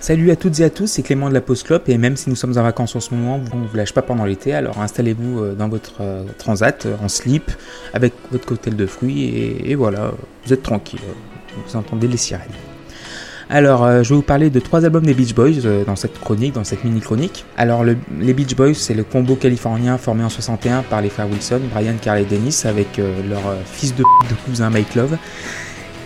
Salut à toutes et à tous, c'est Clément de la Pause Clope et même si nous sommes en vacances en ce moment, on ne vous lâche pas pendant l'été, alors installez-vous euh, dans votre euh, transat euh, en slip avec votre cocktail de fruits et, voilà, vous êtes tranquille, vous entendez les sirènes. Alors, je vais vous parler de trois albums des Beach Boys dans cette chronique, dans cette mini-chronique. Alors, les Beach Boys, c'est le combo californien formé en 61 par les frères Wilson, Brian, Carl et Dennis, avec leur fils de, de cousin Mike Love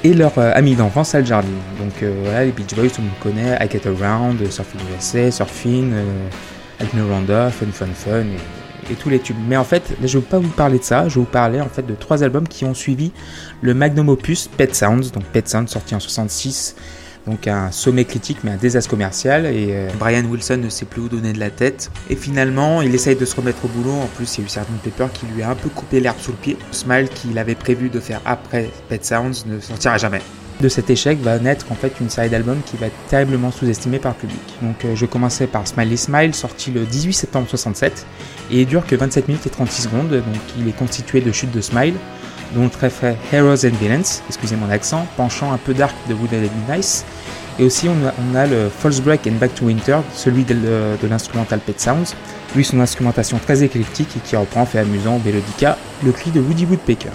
et leur euh, ami d'enfance Al Jardine. Donc euh, voilà, les Beach Boys, tout le monde connaît, I Get Around, Surfing USA, Surfing, euh, Alt Miranda, Fun Fun Fun et, tous les tubes. Mais en fait, je ne vais pas vous parler de ça, je vais vous parler en fait de trois albums qui ont suivi le magnum opus Pet Sounds, donc Pet Sounds sorti en 66 donc un sommet critique mais un désastre commercial. Et euh, Brian Wilson ne sait plus où donner de la tête. Et finalement il essaye de se remettre au boulot. En plus il y a eu Sgt Pepper qui lui a un peu coupé l'herbe sous le pied. Smile qu'il avait prévu de faire après Pet Sounds ne sortira jamais. De cet échec va naître en fait une série d'albums qui va être terriblement sous-estimée par le public. Donc euh, je commençais par Smiley Smile, sorti le 18 septembre 67, et il dure que 27 minutes et 36 secondes, donc il est constitué de chutes de Smile, dont très fait Heroes and Villains, excusez mon accent, penchant un peu dark de Wood and Nice. Et aussi on a, le False Break and Back to Winter, celui de, l'instrumental Pet Sounds, lui son instrumentation très éclectique et qui reprend, fait amusant, mélodica, le cri de Woody Woodpecker.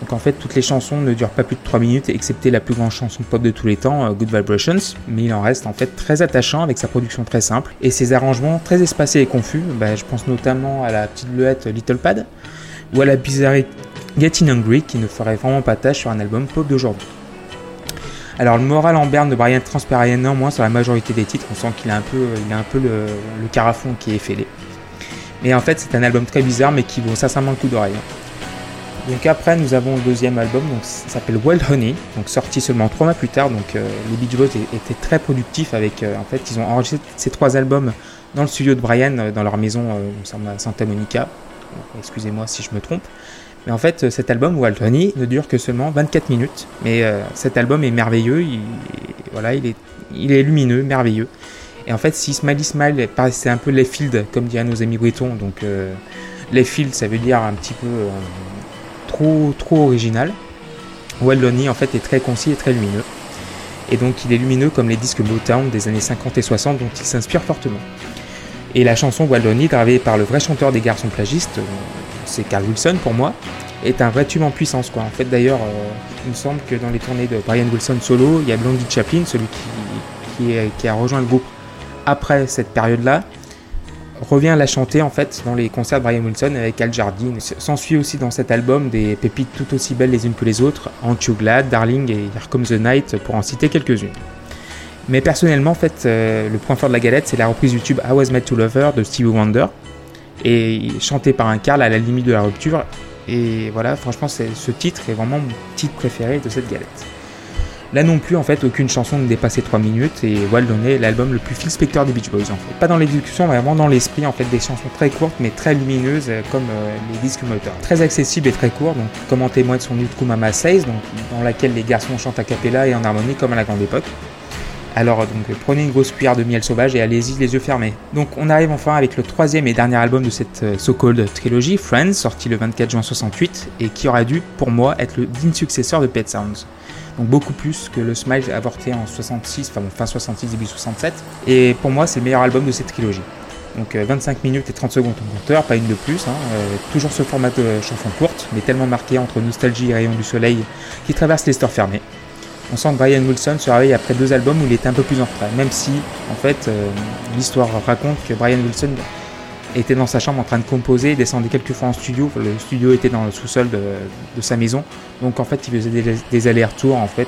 Donc en fait toutes les chansons ne durent pas plus de 3 minutes excepté la plus grande chanson pop de tous les temps, euh, Good Vibrations, mais il en reste en fait très attachant avec sa production très simple et ses arrangements très espacés et confus, bah, je pense notamment à la petite bleuette Little Pad ou à la bizarrerie Getting Hungry qui ne ferait vraiment pas tâche sur un album pop d'aujourd'hui. Alors le moral en berne de Brian transparaît néanmoins sur la majorité des titres, on sent qu'il a un peu, il a un peu le, carafon qui est fêlé. Mais en fait c'est un album très bizarre mais qui vaut sincèrement le coup d'oreille. Donc après nous avons le deuxième album, donc s'appelle Wild Honey, donc sorti seulement trois mois plus tard. Donc euh, les Beach Boys étaient très productifs avec, euh, en fait ils ont enregistré ces trois albums dans le studio de Brian euh, dans leur maison à Santa Monica. Excusez-moi si je me trompe. Mais en fait, cet album, Walt Honey, ne dure que seulement 24 minutes. Mais euh, cet album est merveilleux, il, voilà, il est, lumineux, merveilleux. Et en fait, si Smiley Smile paraissait un peu les field, comme diraient nos amis bretons, donc euh, les ça veut dire un petit peu euh, trop, trop original. Wild en fait, est très concis et très lumineux. Et donc, il est lumineux comme les disques Motown des années 50 et 60 dont il s'inspire fortement. Et la chanson Wild gravée par le vrai chanteur des garçons plagistes, c'est Carl Wilson pour moi, est un vrai tube en puissance. Quoi. En fait, d'ailleurs, euh, il me semble que dans les tournées de Brian Wilson solo, il y a Blondie Chaplin, celui qui, qui, a rejoint le groupe après cette période-là, revient à la chanter en fait dans les concerts de Brian Wilson avec Al Jardine. S'ensuit aussi dans cet album des pépites tout aussi belles les unes que les autres, Aren't Glad, Darling et Here Comes the Night pour en citer quelques-unes. Mais personnellement, en fait, euh, le point fort de la galette, c'est la reprise du tube I Was Made to Love Her de Stevie Wonder et chanté par un Carl à la limite de la rupture. Et voilà, franchement, ce titre est vraiment mon titre préféré de cette galette. Là non plus, en fait, aucune chanson ne dépassait 3 minutes et Wild est l'album le plus Phil Spector des Beach Boys, en fait. Pas dans l'exécution, vraiment dans l'esprit, en fait, des chansons très courtes mais très lumineuses, euh, comme euh, les disques moteurs. Très accessible et très court, donc comme en témoigne son Nude Mama 16, donc, dans laquelle les garçons chantent a cappella et en harmonie comme à la grande époque. Alors donc prenez une grosse cuillère de miel sauvage et allez-y les yeux fermés. Donc on arrive enfin avec le troisième et dernier album de cette euh, so-called trilogie, Friends, sorti le 24 juin 68 et qui aurait dû pour moi être le digne successeur de Pet Sounds. Donc beaucoup plus que le Smile avorté en 66, enfin fin 66, début 67. Et pour moi c'est le meilleur album de cette trilogie. Donc 25 euh, minutes et 30 secondes en compteur, pas une de plus. Hein. Euh, toujours ce format de chanson courte, mais tellement marqué entre nostalgie et rayon du soleil qui traverse les stores fermés on sent que Brian Wilson se réveille après deux albums où il était un peu plus en retrait, même si en fait euh, l'histoire raconte que Brian Wilson était dans sa chambre en train de composer, descendait quelques fois en studio, le studio était dans le sous-sol de, sa maison, donc en fait il faisait des, allers-retours entre,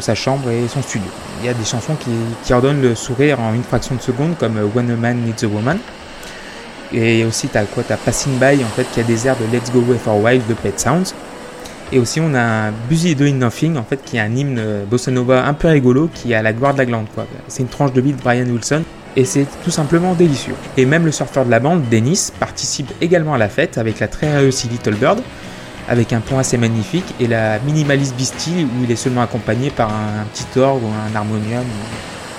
sa chambre et son studio. Il y a des chansons qui, qui redonnent le sourire en une fraction de seconde comme When a Man Needs a Woman, et aussi t'as quoi T'as Passing By en fait qui a des airs de Let's Go Away for a de Pet Sounds. Et aussi, on a Busy Doing Nothing, en fait, qui est un hymne bossa nova un peu rigolo, qui est à la gloire de la glande, quoi. C'est une tranche de de Brian Wilson, et c'est tout simplement délicieux. Et même le surfeur de la bande, Dennis, participe également à la fête avec la très réussie Little Bird, avec un pont assez magnifique, et la minimaliste Beastie, où il est seulement accompagné par un, petit orgue ou un harmonium.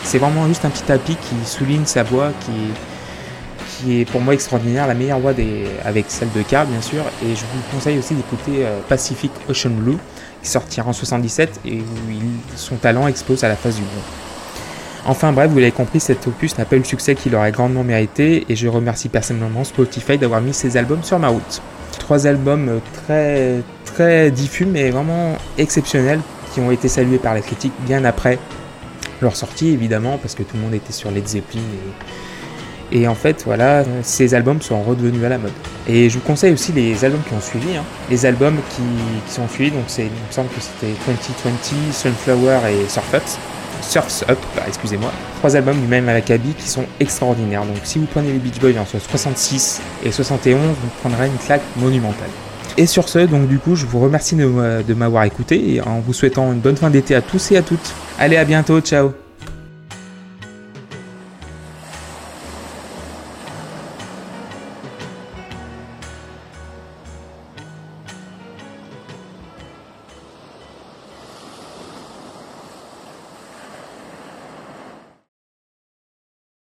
C'est vraiment juste un petit tapis qui souligne sa voix, qui, qui est pour moi extraordinaire, la meilleure voix des, avec celle de Carl bien sûr, et je vous conseille aussi d'écouter euh, Pacific Ocean Blue, qui sortira en 77 et où son talent expose à la face du monde. Enfin bref, vous l'avez compris, cet opus n'a pas eu le succès qu'il aurait grandement mérité, et je remercie personnellement Spotify d'avoir mis ces albums sur ma route. Trois albums euh, très très diffus mais vraiment exceptionnels qui ont été salués par la critique bien après leur sortie évidemment parce que tout le monde était sur Led Zeppelin et, en fait voilà ces albums sont redevenus à la mode. Et je vous conseille aussi les albums qui ont suivi hein. les albums qui, qui, sont suivis donc il me semble que c'était 2020 Sunflower et Surf Up Surf's Up bah, excusez-moi. Trois albums du même Akabi qui sont extraordinaires. Donc si vous prenez les Beach Boys entre 66 et 71 vous prendrez une claque monumentale. Et sur ce, donc du coup, je vous remercie de, de m'avoir écouté et en vous souhaitant une bonne fin d'été à tous et à toutes. Allez, à bientôt, ciao